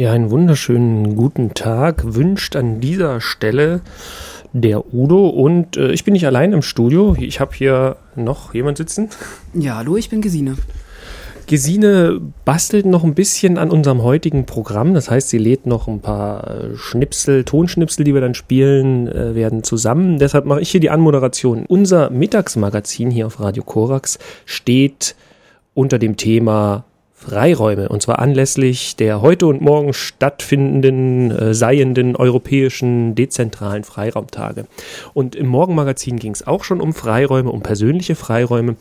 Ja, einen wunderschönen guten Tag wünscht an dieser Stelle der Udo und äh, ich bin nicht allein im Studio. Ich habe hier noch jemand sitzen. Ja, hallo, ich bin Gesine. Gesine bastelt noch ein bisschen an unserem heutigen Programm. Das heißt, sie lädt noch ein paar äh, Schnipsel, Tonschnipsel, die wir dann spielen, äh, werden zusammen. Deshalb mache ich hier die Anmoderation. Unser Mittagsmagazin hier auf Radio Korax steht unter dem Thema Freiräume, und zwar anlässlich der heute und morgen stattfindenden, äh, seienden europäischen dezentralen Freiraumtage. Und im Morgenmagazin ging es auch schon um Freiräume, um persönliche Freiräume.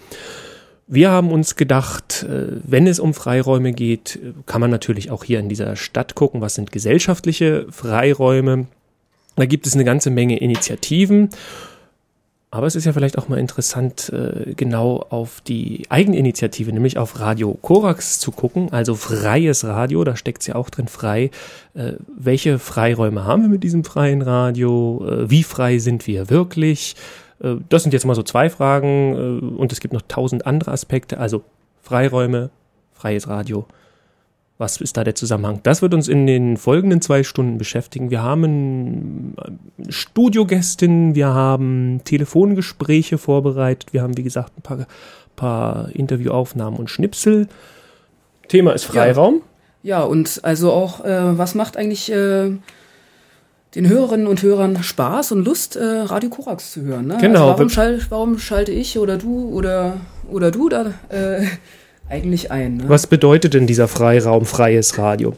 Wir haben uns gedacht, äh, wenn es um Freiräume geht, kann man natürlich auch hier in dieser Stadt gucken, was sind gesellschaftliche Freiräume. Da gibt es eine ganze Menge Initiativen aber es ist ja vielleicht auch mal interessant, äh, genau auf die Eigeninitiative, nämlich auf Radio Korax zu gucken, also freies Radio, da steckt es ja auch drin frei. Äh, welche Freiräume haben wir mit diesem freien Radio? Äh, wie frei sind wir wirklich? Das sind jetzt mal so zwei Fragen und es gibt noch tausend andere Aspekte, also Freiräume, freies Radio. Was ist da der Zusammenhang? Das wird uns in den folgenden zwei Stunden beschäftigen. Wir haben Studiogästinnen, wir haben Telefongespräche vorbereitet, wir haben, wie gesagt, ein paar, paar Interviewaufnahmen und Schnipsel. Thema ist Freiraum. Ja, ja und also auch, äh, was macht eigentlich äh, den Hörerinnen und Hörern Spaß und Lust, äh, Radio Korax zu hören? Ne? Genau. Also warum, schall, warum schalte ich oder du oder, oder du da äh, eigentlich ein. Ne? Was bedeutet denn dieser Freiraum, freies Radio?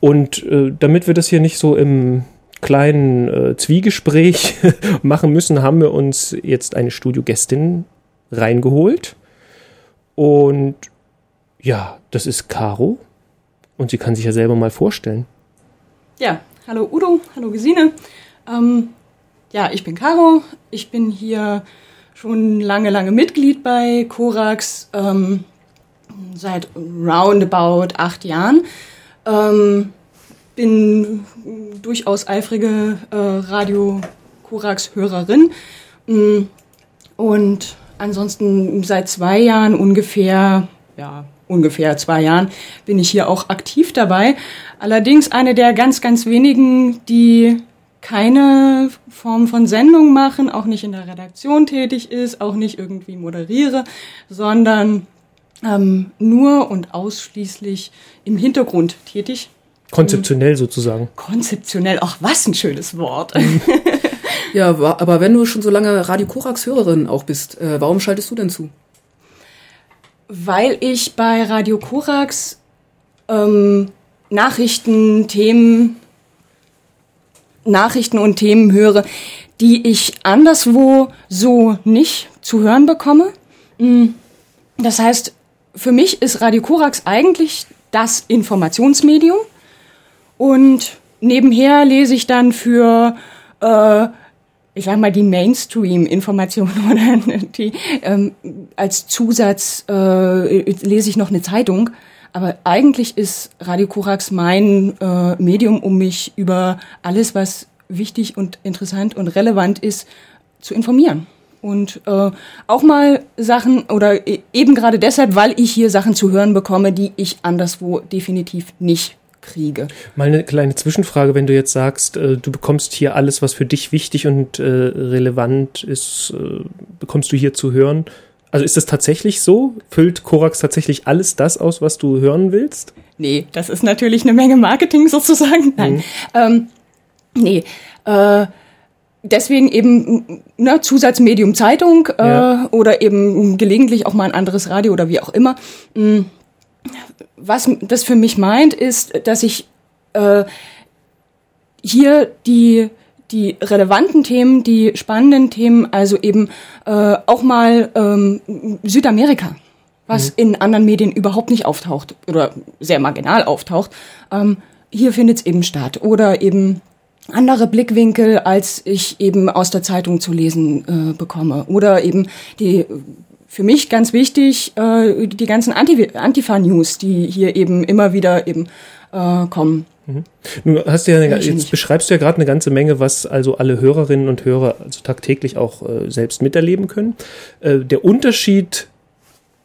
Und äh, damit wir das hier nicht so im kleinen äh, Zwiegespräch machen müssen, haben wir uns jetzt eine Studiogästin reingeholt. Und ja, das ist Caro. Und sie kann sich ja selber mal vorstellen. Ja, hallo Udo, hallo Gesine. Ähm, ja, ich bin Caro. Ich bin hier schon lange, lange Mitglied bei Korax. Ähm, seit roundabout acht Jahren. Ähm, bin durchaus eifrige äh, Radio Korax-Hörerin. Mm, und ansonsten seit zwei Jahren ungefähr, ja, ungefähr zwei Jahren bin ich hier auch aktiv dabei. Allerdings eine der ganz, ganz wenigen, die keine Form von Sendung machen, auch nicht in der Redaktion tätig ist, auch nicht irgendwie moderiere, sondern ähm, nur und ausschließlich im Hintergrund tätig. Konzeptionell sozusagen. Konzeptionell, ach was ein schönes Wort. ja, aber wenn du schon so lange Radio Korax Hörerin auch bist, äh, warum schaltest du denn zu? Weil ich bei Radio Korax ähm, Nachrichten, Themen, Nachrichten und Themen höre, die ich anderswo so nicht zu hören bekomme. Mm, das heißt, für mich ist Radio Korax eigentlich das Informationsmedium. Und nebenher lese ich dann für, äh, ich sag mal, die Mainstream-Informationen oder die, ähm, als Zusatz äh, lese ich noch eine Zeitung. Aber eigentlich ist Radio Korax mein äh, Medium, um mich über alles, was wichtig und interessant und relevant ist, zu informieren und äh, auch mal Sachen oder e, eben gerade deshalb, weil ich hier Sachen zu hören bekomme, die ich anderswo definitiv nicht kriege. Mal eine kleine Zwischenfrage, wenn du jetzt sagst, äh, du bekommst hier alles, was für dich wichtig und äh, relevant ist, äh, bekommst du hier zu hören. Also ist das tatsächlich so? Füllt Korax tatsächlich alles das aus, was du hören willst? Nee, das ist natürlich eine Menge Marketing sozusagen. Nein. Mhm. Ähm, nee. Äh, deswegen eben ne, Zusatzmedium Zeitung äh, ja. oder eben gelegentlich auch mal ein anderes Radio oder wie auch immer. Mm, was das für mich meint, ist, dass ich äh, hier die die relevanten Themen, die spannenden Themen, also eben äh, auch mal ähm, Südamerika, was mhm. in anderen Medien überhaupt nicht auftaucht oder sehr marginal auftaucht, ähm, hier findet es eben statt. Oder eben andere Blickwinkel, als ich eben aus der Zeitung zu lesen äh, bekomme. Oder eben die für mich ganz wichtig, äh, die ganzen Anti Antifa-News, die hier eben immer wieder eben äh, kommen. Mhm. Nun hast du ja eine, jetzt beschreibst du ja gerade eine ganze Menge, was also alle Hörerinnen und Hörer also tagtäglich auch äh, selbst miterleben können. Äh, der Unterschied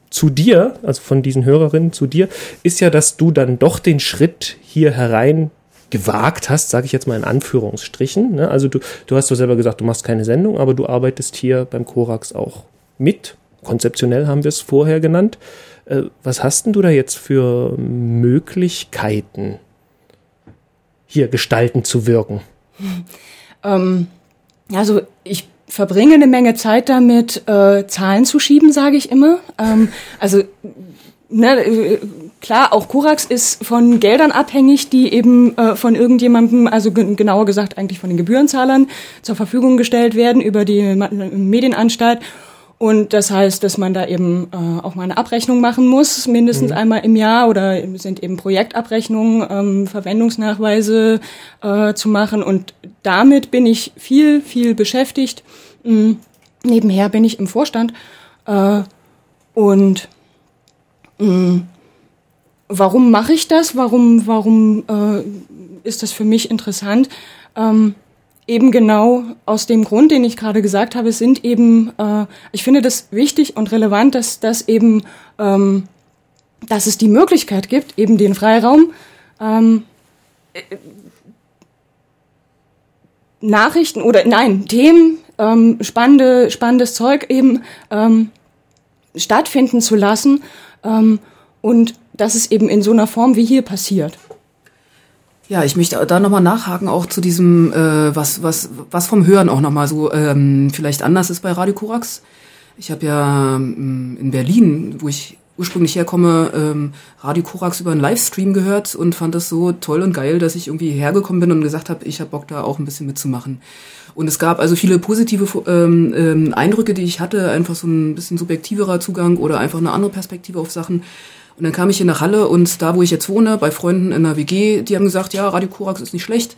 zu dir, also von diesen Hörerinnen zu dir, ist ja, dass du dann doch den Schritt hier herein gewagt hast, sage ich jetzt mal in Anführungsstrichen. Ne? Also du, du hast doch selber gesagt, du machst keine Sendung, aber du arbeitest hier beim Korax auch mit. Konzeptionell haben wir es vorher genannt. Äh, was hast denn du da jetzt für Möglichkeiten, hier gestalten zu wirken? Ähm, also ich verbringe eine Menge Zeit damit, äh, Zahlen zu schieben, sage ich immer. Ähm, also ne, äh, klar, auch Korax ist von Geldern abhängig, die eben äh, von irgendjemandem, also genauer gesagt eigentlich von den Gebührenzahlern, zur Verfügung gestellt werden über die Medienanstalt. Und das heißt, dass man da eben äh, auch mal eine Abrechnung machen muss, mindestens mhm. einmal im Jahr oder sind eben Projektabrechnungen, ähm, Verwendungsnachweise äh, zu machen. Und damit bin ich viel, viel beschäftigt. Mhm. Nebenher bin ich im Vorstand. Äh, und mh, warum mache ich das? Warum, warum äh, ist das für mich interessant? Ähm, eben genau aus dem Grund, den ich gerade gesagt habe, sind eben, äh, ich finde das wichtig und relevant, dass, dass eben, ähm, dass es die Möglichkeit gibt, eben den Freiraum, ähm, äh, Nachrichten oder nein, Themen, ähm, spannende, spannendes Zeug eben ähm, stattfinden zu lassen ähm, und dass es eben in so einer Form wie hier passiert. Ja, ich möchte da nochmal nachhaken, auch zu diesem, äh, was, was, was vom Hören auch nochmal so ähm, vielleicht anders ist bei Radio Korax. Ich habe ja ähm, in Berlin, wo ich ursprünglich herkomme, ähm, Radio Korax über einen Livestream gehört und fand das so toll und geil, dass ich irgendwie hergekommen bin und gesagt habe, ich habe Bock da auch ein bisschen mitzumachen. Und es gab also viele positive ähm, ähm, Eindrücke, die ich hatte, einfach so ein bisschen subjektiverer Zugang oder einfach eine andere Perspektive auf Sachen. Und dann kam ich hier nach Halle und da, wo ich jetzt wohne, bei Freunden in der WG, die haben gesagt, ja, Radio Korax ist nicht schlecht.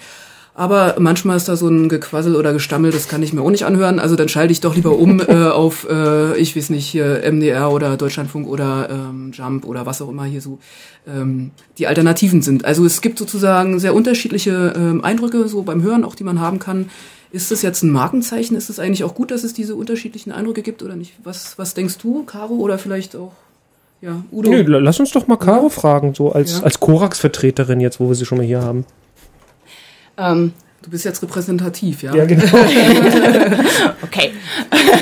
Aber manchmal ist da so ein Gequassel oder Gestammel, das kann ich mir auch nicht anhören. Also dann schalte ich doch lieber um äh, auf, äh, ich weiß nicht, hier MDR oder Deutschlandfunk oder ähm, Jump oder was auch immer hier so ähm, die Alternativen sind. Also es gibt sozusagen sehr unterschiedliche ähm, Eindrücke so beim Hören, auch die man haben kann. Ist das jetzt ein Markenzeichen? Ist es eigentlich auch gut, dass es diese unterschiedlichen Eindrücke gibt oder nicht? Was, was denkst du, Caro, oder vielleicht auch ja, Udo. Nee, lass uns doch mal Caro fragen, so als, ja. als Korax-Vertreterin jetzt, wo wir sie schon mal hier haben. Ähm, du bist jetzt repräsentativ, ja? Ja, genau. okay.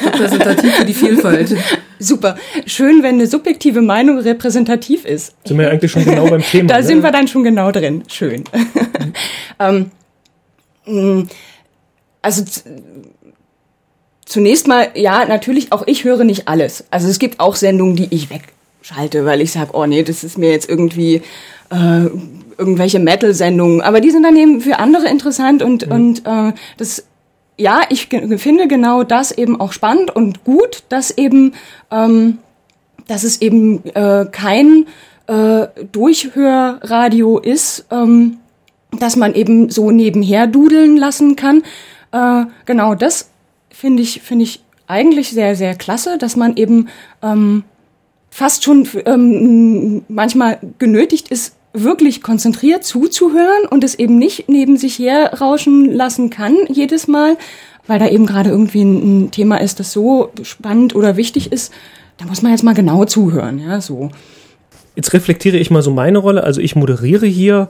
Repräsentativ für die Vielfalt. Super. Schön, wenn eine subjektive Meinung repräsentativ ist. Sind wir ja eigentlich schon genau beim Thema. da ne? sind wir dann schon genau drin. Schön. ähm, mm, also zunächst mal, ja, natürlich, auch ich höre nicht alles. Also es gibt auch Sendungen, die ich wegschalte, weil ich sage, oh nee, das ist mir jetzt irgendwie äh, irgendwelche Metal-Sendungen. Aber die sind dann eben für andere interessant und, mhm. und äh, das ja, ich finde genau das eben auch spannend und gut, dass eben, ähm, dass es eben äh, kein äh, Durchhörradio ist, ähm, dass man eben so nebenher dudeln lassen kann. Äh, genau das finde ich, finde ich eigentlich sehr, sehr klasse, dass man eben ähm, fast schon ähm, manchmal genötigt ist, wirklich konzentriert zuzuhören und es eben nicht neben sich herrauschen lassen kann jedes Mal, weil da eben gerade irgendwie ein, ein Thema ist, das so spannend oder wichtig ist. Da muss man jetzt mal genau zuhören, ja, so. Jetzt reflektiere ich mal so meine Rolle. Also ich moderiere hier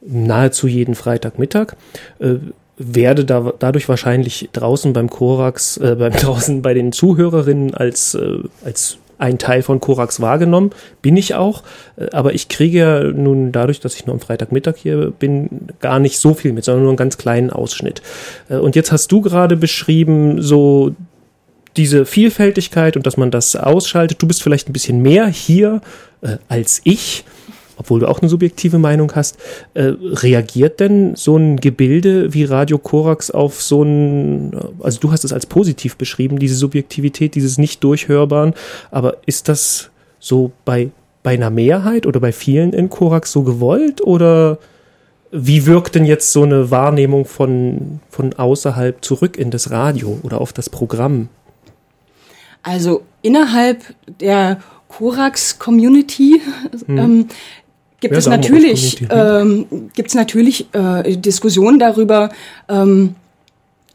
nahezu jeden Freitagmittag. Äh, werde da, dadurch wahrscheinlich draußen beim Korax, äh, beim draußen bei den Zuhörerinnen als, äh, als ein Teil von Korax wahrgenommen, bin ich auch, äh, aber ich kriege ja nun dadurch, dass ich nur am Freitagmittag hier bin, gar nicht so viel mit, sondern nur einen ganz kleinen Ausschnitt. Äh, und jetzt hast du gerade beschrieben, so diese Vielfältigkeit und dass man das ausschaltet. Du bist vielleicht ein bisschen mehr hier äh, als ich obwohl du auch eine subjektive Meinung hast, äh, reagiert denn so ein Gebilde wie Radio Korax auf so ein, also du hast es als positiv beschrieben, diese Subjektivität, dieses nicht durchhörbaren, aber ist das so bei, bei einer Mehrheit oder bei vielen in Korax so gewollt oder wie wirkt denn jetzt so eine Wahrnehmung von, von außerhalb zurück in das Radio oder auf das Programm? Also innerhalb der Korax-Community hm. ähm, gibt es natürlich, ähm, gibt es natürlich äh, Diskussionen darüber, ähm,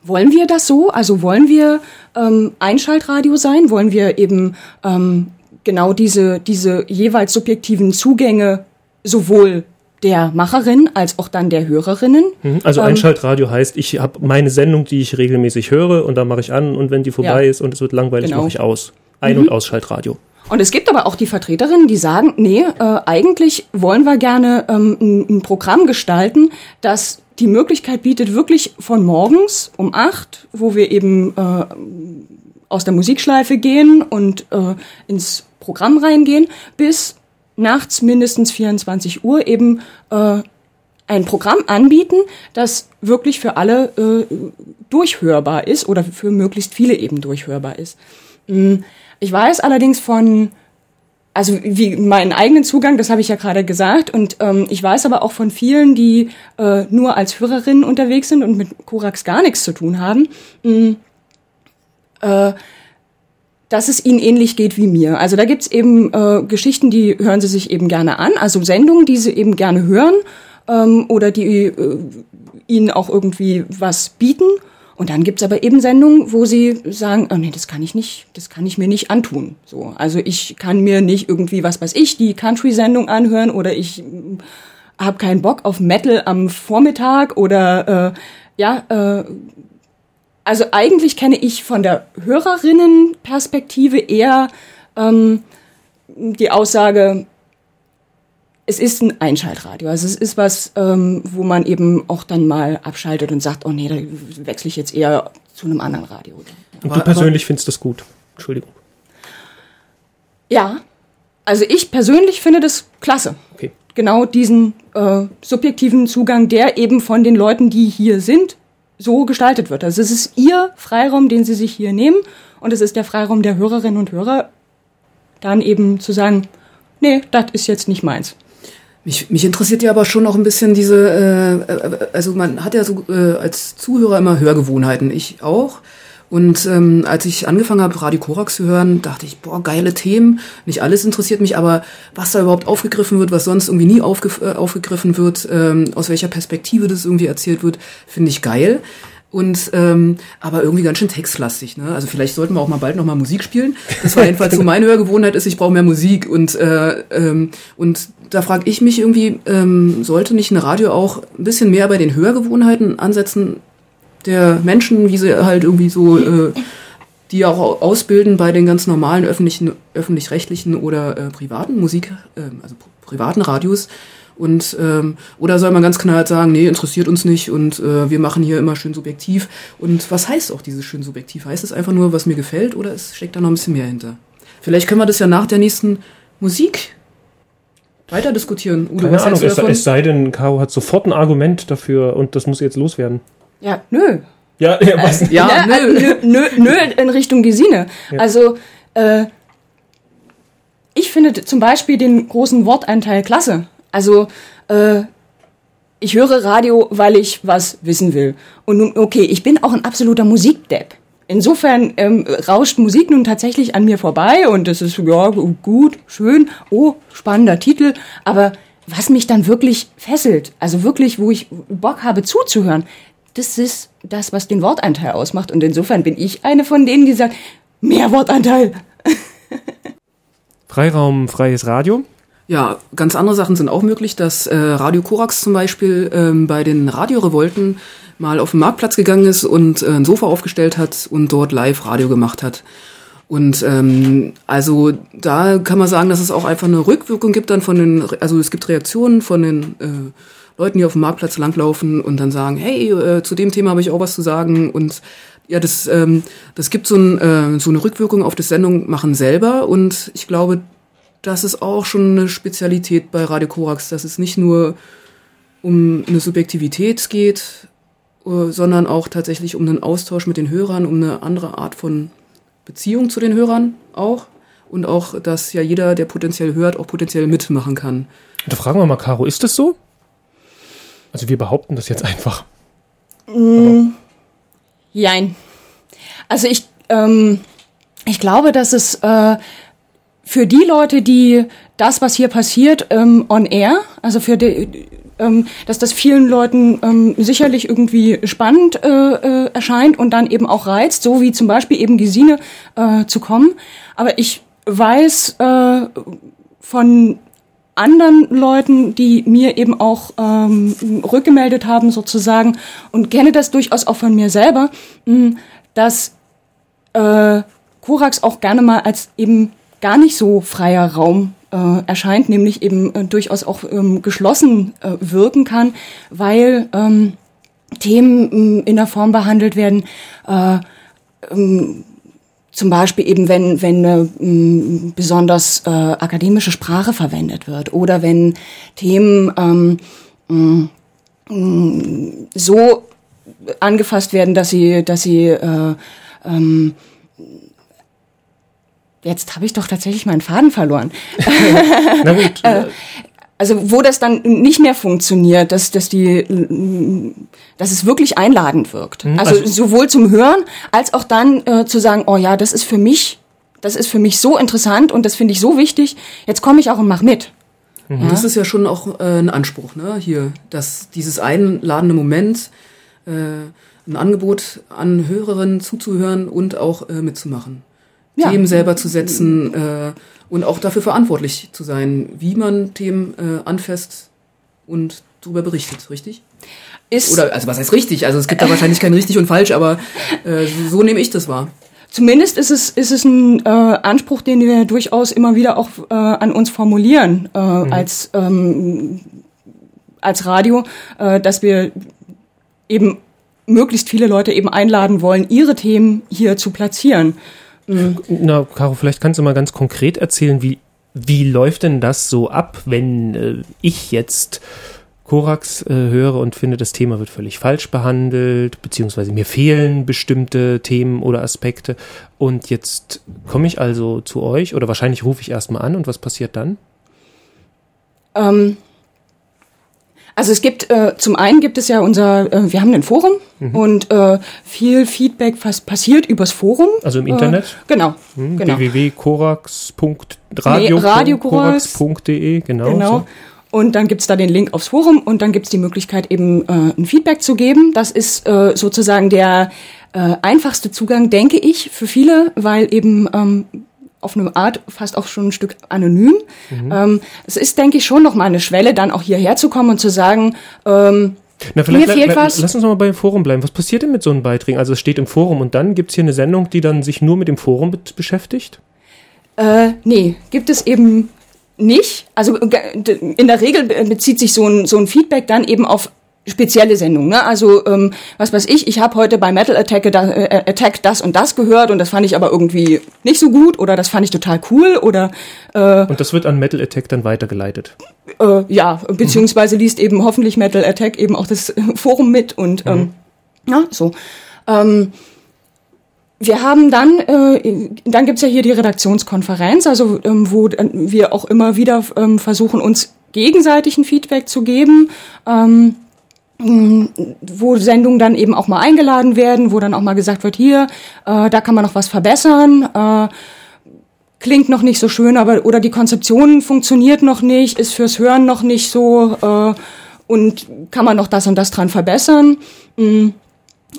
wollen wir das so? Also wollen wir ähm, Einschaltradio sein? Wollen wir eben ähm, genau diese, diese jeweils subjektiven Zugänge sowohl der Macherin als auch dann der Hörerinnen. Mhm. Also ähm, Einschaltradio heißt, ich habe meine Sendung, die ich regelmäßig höre und da mache ich an und wenn die vorbei ja, ist und es wird langweilig, genau. mache ich aus. Ein- mhm. und Ausschaltradio. Und es gibt aber auch die Vertreterinnen, die sagen, nee, äh, eigentlich wollen wir gerne ähm, ein, ein Programm gestalten, das die Möglichkeit bietet, wirklich von morgens um acht, wo wir eben äh, aus der Musikschleife gehen und äh, ins Programm reingehen, bis nachts mindestens 24 Uhr eben äh, ein Programm anbieten, das wirklich für alle äh, durchhörbar ist oder für möglichst viele eben durchhörbar ist. Mm, ich weiß allerdings von, also wie meinen eigenen Zugang, das habe ich ja gerade gesagt, und ähm, ich weiß aber auch von vielen, die äh, nur als Hörerinnen unterwegs sind und mit Korax gar nichts zu tun haben, mh, mm, äh, dass es ihnen ähnlich geht wie mir. Also da gibt's eben äh, Geschichten, die hören sie sich eben gerne an, also Sendungen, die sie eben gerne hören ähm, oder die äh, ihnen auch irgendwie was bieten. Und dann gibt's aber eben Sendungen, wo sie sagen, oh nee, das kann ich nicht, das kann ich mir nicht antun. So, also ich kann mir nicht irgendwie, was weiß ich, die Country-Sendung anhören oder ich habe keinen Bock auf Metal am Vormittag oder äh, ja, äh, also eigentlich kenne ich von der Hörerinnenperspektive eher ähm, die Aussage, es ist ein Einschaltradio. Also es ist was, ähm, wo man eben auch dann mal abschaltet und sagt, oh nee, da wechsle ich jetzt eher zu einem anderen Radio. Und aber, du persönlich aber, findest das gut? Entschuldigung. Ja, also ich persönlich finde das klasse. Okay. Genau diesen äh, subjektiven Zugang, der eben von den Leuten, die hier sind, so gestaltet wird. Also es ist ihr Freiraum, den sie sich hier nehmen und es ist der Freiraum der Hörerinnen und Hörer, dann eben zu sagen, nee, das ist jetzt nicht meins. Mich, mich interessiert ja aber schon noch ein bisschen diese, äh, äh also man hat ja so äh, als Zuhörer immer Hörgewohnheiten, ich auch. Und ähm, als ich angefangen habe, Radio Korax zu hören, dachte ich, boah, geile Themen. Nicht alles interessiert mich, aber was da überhaupt aufgegriffen wird, was sonst irgendwie nie aufge äh, aufgegriffen wird, ähm, aus welcher Perspektive das irgendwie erzählt wird, finde ich geil. Und ähm, aber irgendwie ganz schön textlastig. Ne? Also vielleicht sollten wir auch mal bald noch mal Musik spielen. Das war jedenfalls so meine Hörgewohnheit ist, ich brauche mehr Musik. Und äh, ähm, und da frage ich mich irgendwie, ähm, sollte nicht ein Radio auch ein bisschen mehr bei den Hörgewohnheiten ansetzen, der Menschen, wie sie halt irgendwie so, äh, die auch ausbilden bei den ganz normalen öffentlichen, öffentlich-rechtlichen oder äh, privaten Musik, äh, also privaten Radios. Und ähm, oder soll man ganz knallhart sagen, nee, interessiert uns nicht und äh, wir machen hier immer schön subjektiv. Und was heißt auch dieses schön subjektiv? Heißt es einfach nur, was mir gefällt, oder es steckt da noch ein bisschen mehr hinter? Vielleicht können wir das ja nach der nächsten Musik weiter diskutieren. Udo, Keine Ahnung, es, es, sei denn, Caro hat sofort ein Argument dafür und das muss jetzt loswerden. Ja, nö. Ja, ja, was? Äh, ja, ja nö. nö. Nö, nö in Richtung Gesine. Ja. Also, äh, ich finde zum Beispiel den großen Wortanteil klasse. Also, äh, ich höre Radio, weil ich was wissen will. Und nun, okay, ich bin auch ein absoluter Musikdepp. Insofern ähm, rauscht Musik nun tatsächlich an mir vorbei und das ist ja gut, schön, oh, spannender Titel, aber was mich dann wirklich fesselt, also wirklich, wo ich Bock habe zuzuhören, das ist das, was den Wortanteil ausmacht. Und insofern bin ich eine von denen, die sagt, mehr Wortanteil. Freiraum, freies Radio. Ja, ganz andere Sachen sind auch möglich, dass äh, Radio Korax zum Beispiel ähm, bei den Radiorevolten mal auf den Marktplatz gegangen ist und äh, ein Sofa aufgestellt hat und dort live Radio gemacht hat. Und ähm, also da kann man sagen, dass es auch einfach eine Rückwirkung gibt dann von den, also es gibt Reaktionen von den äh, Leuten, die auf dem Marktplatz langlaufen und dann sagen, hey, äh, zu dem Thema habe ich auch was zu sagen und ja, das, ähm, das gibt so, ein, äh, so eine Rückwirkung auf das Sendung machen selber und ich glaube, das ist auch schon eine Spezialität bei Radio Korax, dass es nicht nur um eine Subjektivität geht, sondern auch tatsächlich um einen Austausch mit den Hörern, um eine andere Art von Beziehung zu den Hörern auch und auch, dass ja jeder, der potenziell hört, auch potenziell mitmachen kann. Da fragen wir mal, Caro, ist das so? Also wir behaupten das jetzt einfach. Mm, jein. Also ich, ähm, ich glaube, dass es äh, für die Leute, die das, was hier passiert, ähm, on air, also für die, ähm, dass das vielen Leuten ähm, sicherlich irgendwie spannend äh, äh, erscheint und dann eben auch reizt, so wie zum Beispiel eben Gesine äh, zu kommen. Aber ich weiß äh, von anderen Leuten, die mir eben auch ähm, rückgemeldet haben sozusagen und kenne das durchaus auch von mir selber, mh, dass äh, Korax auch gerne mal als eben gar nicht so freier Raum äh, erscheint, nämlich eben äh, durchaus auch ähm, geschlossen äh, wirken kann, weil ähm, Themen in der Form behandelt werden, äh, ähm, zum Beispiel eben, wenn, wenn eine m, besonders äh, akademische Sprache verwendet wird oder wenn Themen ähm, m, m, so angefasst werden, dass sie, dass sie äh, ähm, Jetzt habe ich doch tatsächlich meinen Faden verloren. Na gut. Äh, also wo das dann nicht mehr funktioniert, dass, dass die, dass es wirklich einladend wirkt. Mhm, also, also, sowohl zum Hören als auch dann äh, zu sagen, oh ja, das ist für mich, das ist für mich so interessant und das finde ich so wichtig. Jetzt komme ich auch und mach mit. Mhm. Ja? Das ist ja schon auch äh, ein Anspruch, ne? Hier, dass dieses einladende Moment, äh, ein Angebot an Hörerinnen zuzuhören und auch äh, mitzumachen. Ja. Themen selber zu setzen äh, und auch dafür verantwortlich zu sein, wie man Themen äh, anfasst und darüber berichtet, richtig? Ist Oder also was heißt richtig? Also es gibt da wahrscheinlich kein richtig und falsch, aber äh, so, so nehme ich das wahr. Zumindest ist es, ist es ein äh, Anspruch, den wir durchaus immer wieder auch äh, an uns formulieren äh, mhm. als, ähm, als Radio, äh, dass wir eben möglichst viele Leute eben einladen wollen, ihre Themen hier zu platzieren. Mhm. Na, Caro, vielleicht kannst du mal ganz konkret erzählen, wie, wie läuft denn das so ab, wenn äh, ich jetzt Korax äh, höre und finde, das Thema wird völlig falsch behandelt, beziehungsweise mir fehlen bestimmte Themen oder Aspekte. Und jetzt komme ich also zu euch oder wahrscheinlich rufe ich erstmal an und was passiert dann? Ähm, also es gibt äh, zum einen gibt es ja unser, äh, wir haben ein Forum mhm. und äh, viel Feedback was passiert übers Forum. Also im Internet? Äh, genau. Mhm, genau. www.korax.radio.de, nee, genau. genau. So. Und dann gibt's da den Link aufs Forum und dann gibt's die Möglichkeit, eben äh, ein Feedback zu geben. Das ist äh, sozusagen der äh, einfachste Zugang, denke ich, für viele, weil eben ähm, auf eine Art fast auch schon ein Stück anonym. Mhm. Ähm, es ist, denke ich, schon noch mal eine Schwelle, dann auch hierher zu kommen und zu sagen, ähm, na, vielleicht Mir fehlt was. Lass uns noch mal beim Forum bleiben. Was passiert denn mit so einem Beitrag? Also es steht im Forum und dann gibt es hier eine Sendung, die dann sich nur mit dem Forum beschäftigt? Äh, nee, gibt es eben nicht. Also in der Regel bezieht sich so ein, so ein Feedback dann eben auf spezielle Sendung. Ne? Also ähm, was weiß ich, ich habe heute bei Metal Attack, äh, Attack das und das gehört und das fand ich aber irgendwie nicht so gut oder das fand ich total cool oder äh, und das wird an Metal Attack dann weitergeleitet. Äh, ja, beziehungsweise liest eben hoffentlich Metal Attack eben auch das Forum mit und ähm, mhm. ja so. Ähm, wir haben dann, äh, dann gibt's ja hier die Redaktionskonferenz, also ähm, wo wir auch immer wieder ähm, versuchen, uns gegenseitig ein Feedback zu geben. Ähm, wo Sendungen dann eben auch mal eingeladen werden, wo dann auch mal gesagt wird, hier, äh, da kann man noch was verbessern, äh, klingt noch nicht so schön, aber oder die Konzeption funktioniert noch nicht, ist fürs Hören noch nicht so äh, und kann man noch das und das dran verbessern. Mhm.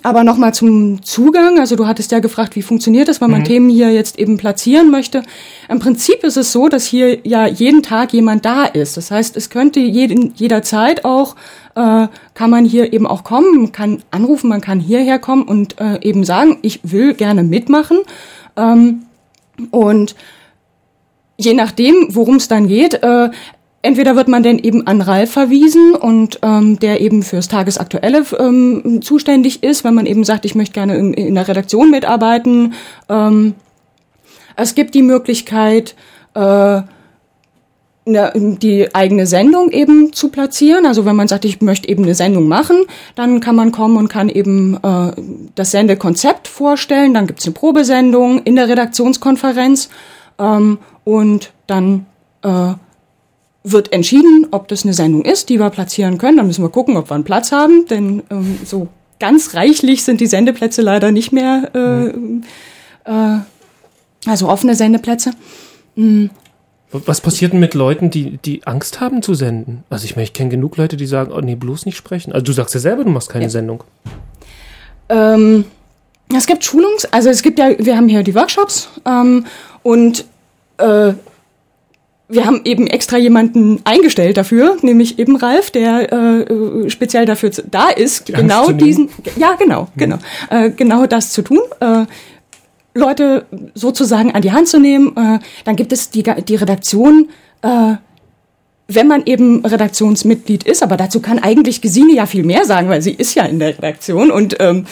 Aber nochmal zum Zugang. Also du hattest ja gefragt, wie funktioniert das, wenn man mhm. Themen hier jetzt eben platzieren möchte. Im Prinzip ist es so, dass hier ja jeden Tag jemand da ist. Das heißt, es könnte jeden, jederzeit auch, äh, kann man hier eben auch kommen, man kann anrufen, man kann hierher kommen und äh, eben sagen, ich will gerne mitmachen. Ähm, und je nachdem, worum es dann geht, äh, entweder wird man denn eben an Ralf verwiesen und ähm, der eben fürs Tagesaktuelle ähm, zuständig ist, wenn man eben sagt, ich möchte gerne in, in der Redaktion mitarbeiten. Ähm, es gibt die Möglichkeit, äh, die eigene Sendung eben zu platzieren. Also wenn man sagt, ich möchte eben eine Sendung machen, dann kann man kommen und kann eben äh, das Sendekonzept vorstellen. Dann gibt's eine Probesendung in der Redaktionskonferenz ähm, und dann äh, wird entschieden, ob das eine Sendung ist, die wir platzieren können. Dann müssen wir gucken, ob wir einen Platz haben, denn ähm, so ganz reichlich sind die Sendeplätze leider nicht mehr, äh, äh, also offene Sendeplätze. Mhm. Was passiert denn mit Leuten, die, die Angst haben zu senden? Also ich, meine, ich kenne genug Leute, die sagen, oh nee, bloß nicht sprechen. Also du sagst ja selber, du machst keine ja. Sendung. Ähm, es gibt Schulungs-, also es gibt ja, wir haben hier die Workshops ähm, und äh, wir haben eben extra jemanden eingestellt dafür, nämlich eben Ralf, der äh, speziell dafür da ist, Angst genau diesen, ja genau, genau, äh, genau das zu tun. Äh, Leute sozusagen an die Hand zu nehmen. Äh, dann gibt es die, die Redaktion, äh, wenn man eben Redaktionsmitglied ist, aber dazu kann eigentlich Gesine ja viel mehr sagen, weil sie ist ja in der Redaktion und ähm,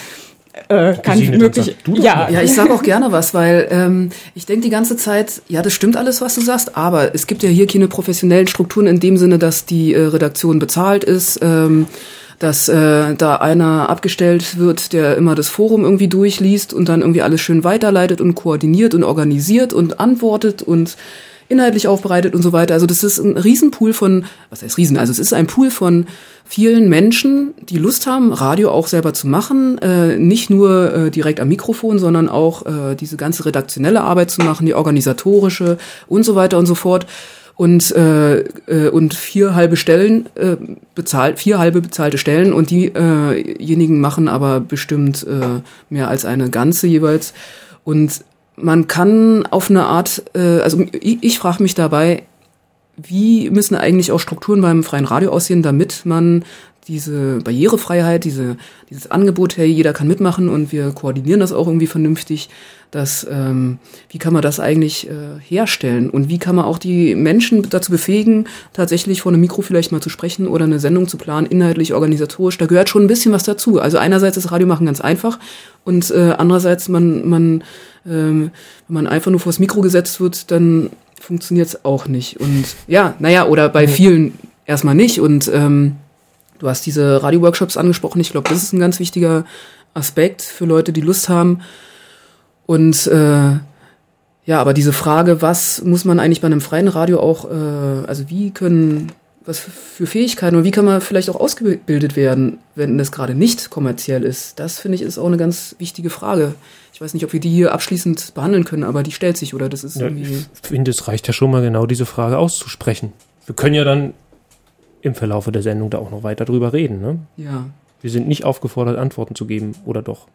äh, kann Gesine, möglich. Ja. Ja, ich sage auch gerne was, weil ähm, ich denke die ganze Zeit, ja, das stimmt alles, was du sagst, aber es gibt ja hier keine professionellen Strukturen in dem Sinne, dass die äh, Redaktion bezahlt ist, ähm, dass äh, da einer abgestellt wird, der immer das Forum irgendwie durchliest und dann irgendwie alles schön weiterleitet und koordiniert und organisiert und antwortet und inhaltlich aufbereitet und so weiter. Also das ist ein Riesenpool von, was heißt Riesen? Also es ist ein Pool von vielen Menschen, die Lust haben, Radio auch selber zu machen, äh, nicht nur äh, direkt am Mikrofon, sondern auch äh, diese ganze redaktionelle Arbeit zu machen, die organisatorische und so weiter und so fort. Und, äh, äh, und vier halbe Stellen äh, bezahlt, vier halbe bezahlte Stellen und diejenigen machen aber bestimmt äh, mehr als eine ganze jeweils. Und man kann auf eine Art, äh, also ich, ich frage mich dabei, wie müssen eigentlich auch Strukturen beim freien Radio aussehen, damit man diese Barrierefreiheit, diese, dieses Angebot, hey, jeder kann mitmachen und wir koordinieren das auch irgendwie vernünftig, dass, ähm, wie kann man das eigentlich äh, herstellen und wie kann man auch die Menschen dazu befähigen, tatsächlich vor einem Mikro vielleicht mal zu sprechen oder eine Sendung zu planen, inhaltlich, organisatorisch, da gehört schon ein bisschen was dazu. Also einerseits ist Radio machen ganz einfach und äh, andererseits man, man, ähm, wenn man einfach nur vors Mikro gesetzt wird, dann funktioniert es auch nicht. Und ja, naja, oder bei vielen erstmal nicht. Und ähm, du hast diese Radio-Workshops angesprochen. Ich glaube, das ist ein ganz wichtiger Aspekt für Leute, die Lust haben. Und äh, ja, aber diese Frage, was muss man eigentlich bei einem freien Radio auch, äh, also wie können, was für Fähigkeiten und wie kann man vielleicht auch ausgebildet werden, wenn das gerade nicht kommerziell ist, das finde ich ist auch eine ganz wichtige Frage. Ich weiß nicht, ob wir die hier abschließend behandeln können, aber die stellt sich, oder das ist Ja, irgendwie. ich finde, es reicht ja schon mal genau diese Frage auszusprechen. Wir können ja dann im Verlaufe der Sendung da auch noch weiter drüber reden. Ne? Ja. Wir sind nicht aufgefordert, Antworten zu geben, oder doch?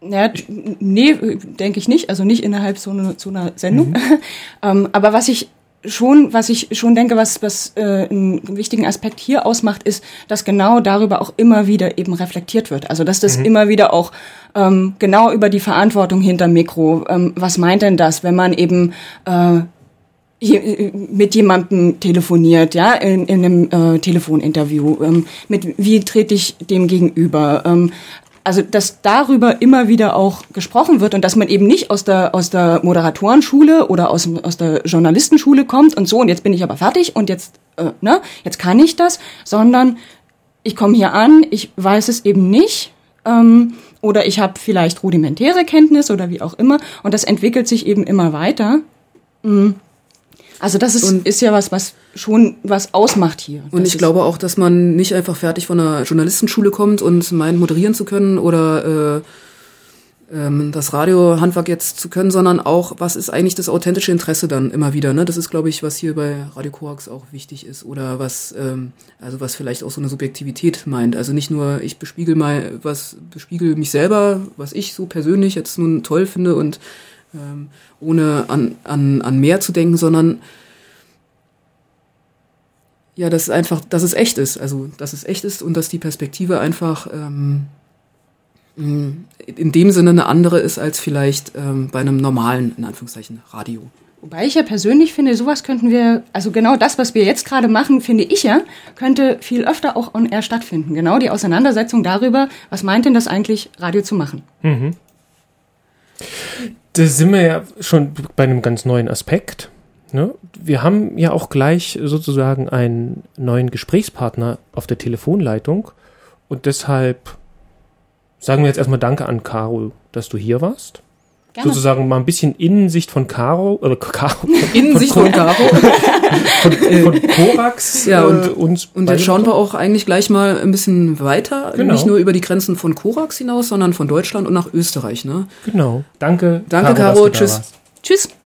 Ja, nee, denke ich nicht. Also nicht innerhalb so, eine, so einer Sendung. ähm, aber was ich schon, was ich schon denke, was, was äh, einen wichtigen Aspekt hier ausmacht, ist, dass genau darüber auch immer wieder eben reflektiert wird. Also dass das immer wieder auch ähm, genau über die Verantwortung hinterm Mikro. Ähm, was meint denn das, wenn man eben äh, mit jemandem telefoniert, ja, in, in einem äh, Telefoninterview, ähm, mit wie trete ich dem gegenüber, ähm, also dass darüber immer wieder auch gesprochen wird und dass man eben nicht aus der aus der Moderatorenschule oder aus aus der Journalistenschule kommt und so und jetzt bin ich aber fertig und jetzt äh, ne jetzt kann ich das, sondern ich komme hier an, ich weiß es eben nicht ähm, oder ich habe vielleicht rudimentäre Kenntnis oder wie auch immer und das entwickelt sich eben immer weiter. Mm. Also das ist, Und- ist ja was, was schon was ausmacht hier. Und ich glaube auch, dass man nicht einfach fertig von einer Journalistenschule kommt und meint, moderieren zu können oder äh, ähm, das Radiohandwerk jetzt zu können, sondern auch, was ist eigentlich das authentische Interesse dann immer wieder. Ne? Das ist, glaube ich, was hier bei Radio Korax auch wichtig ist oder was, ähm, also was vielleicht auch so eine Subjektivität meint. Also nicht nur, ich bespiegel mal, was bespiegel mich selber, was ich so persönlich jetzt nun toll finde und ähm, ohne an, an, an mehr zu denken, sondern ja, dass es einfach, dass es echt ist. Also, dass es echt ist und dass die Perspektive einfach ähm, mh, in dem Sinne eine andere ist als vielleicht ähm, bei einem normalen, in Anführungszeichen, Radio. Wobei ich ja persönlich finde, sowas könnten wir, also genau das, was wir jetzt gerade machen, finde ich ja, könnte viel öfter auch on air stattfinden. Genau die Auseinandersetzung darüber, was meint denn das eigentlich, Radio zu machen? Da sind wir ja schon bei einem ganz neuen Aspekt. Ne? Wir haben ja auch gleich sozusagen einen neuen Gesprächspartner auf der Telefonleitung. Und deshalb sagen wir jetzt erstmal Danke an Caro, dass du hier warst. Gerne. Sozusagen mal ein bisschen Innensicht von Caro, oder Caro, Innensicht von Caro. von, von Korax Ja, und- äh, uns Und jetzt schauen wir auch eigentlich gleich mal ein bisschen weiter, Genau. nicht nur über die Grenzen von Korax hinaus, sondern von Deutschland und nach Österreich. Ne? Genau. Danke. Danke, Caro. da Tschüss. Tschüss.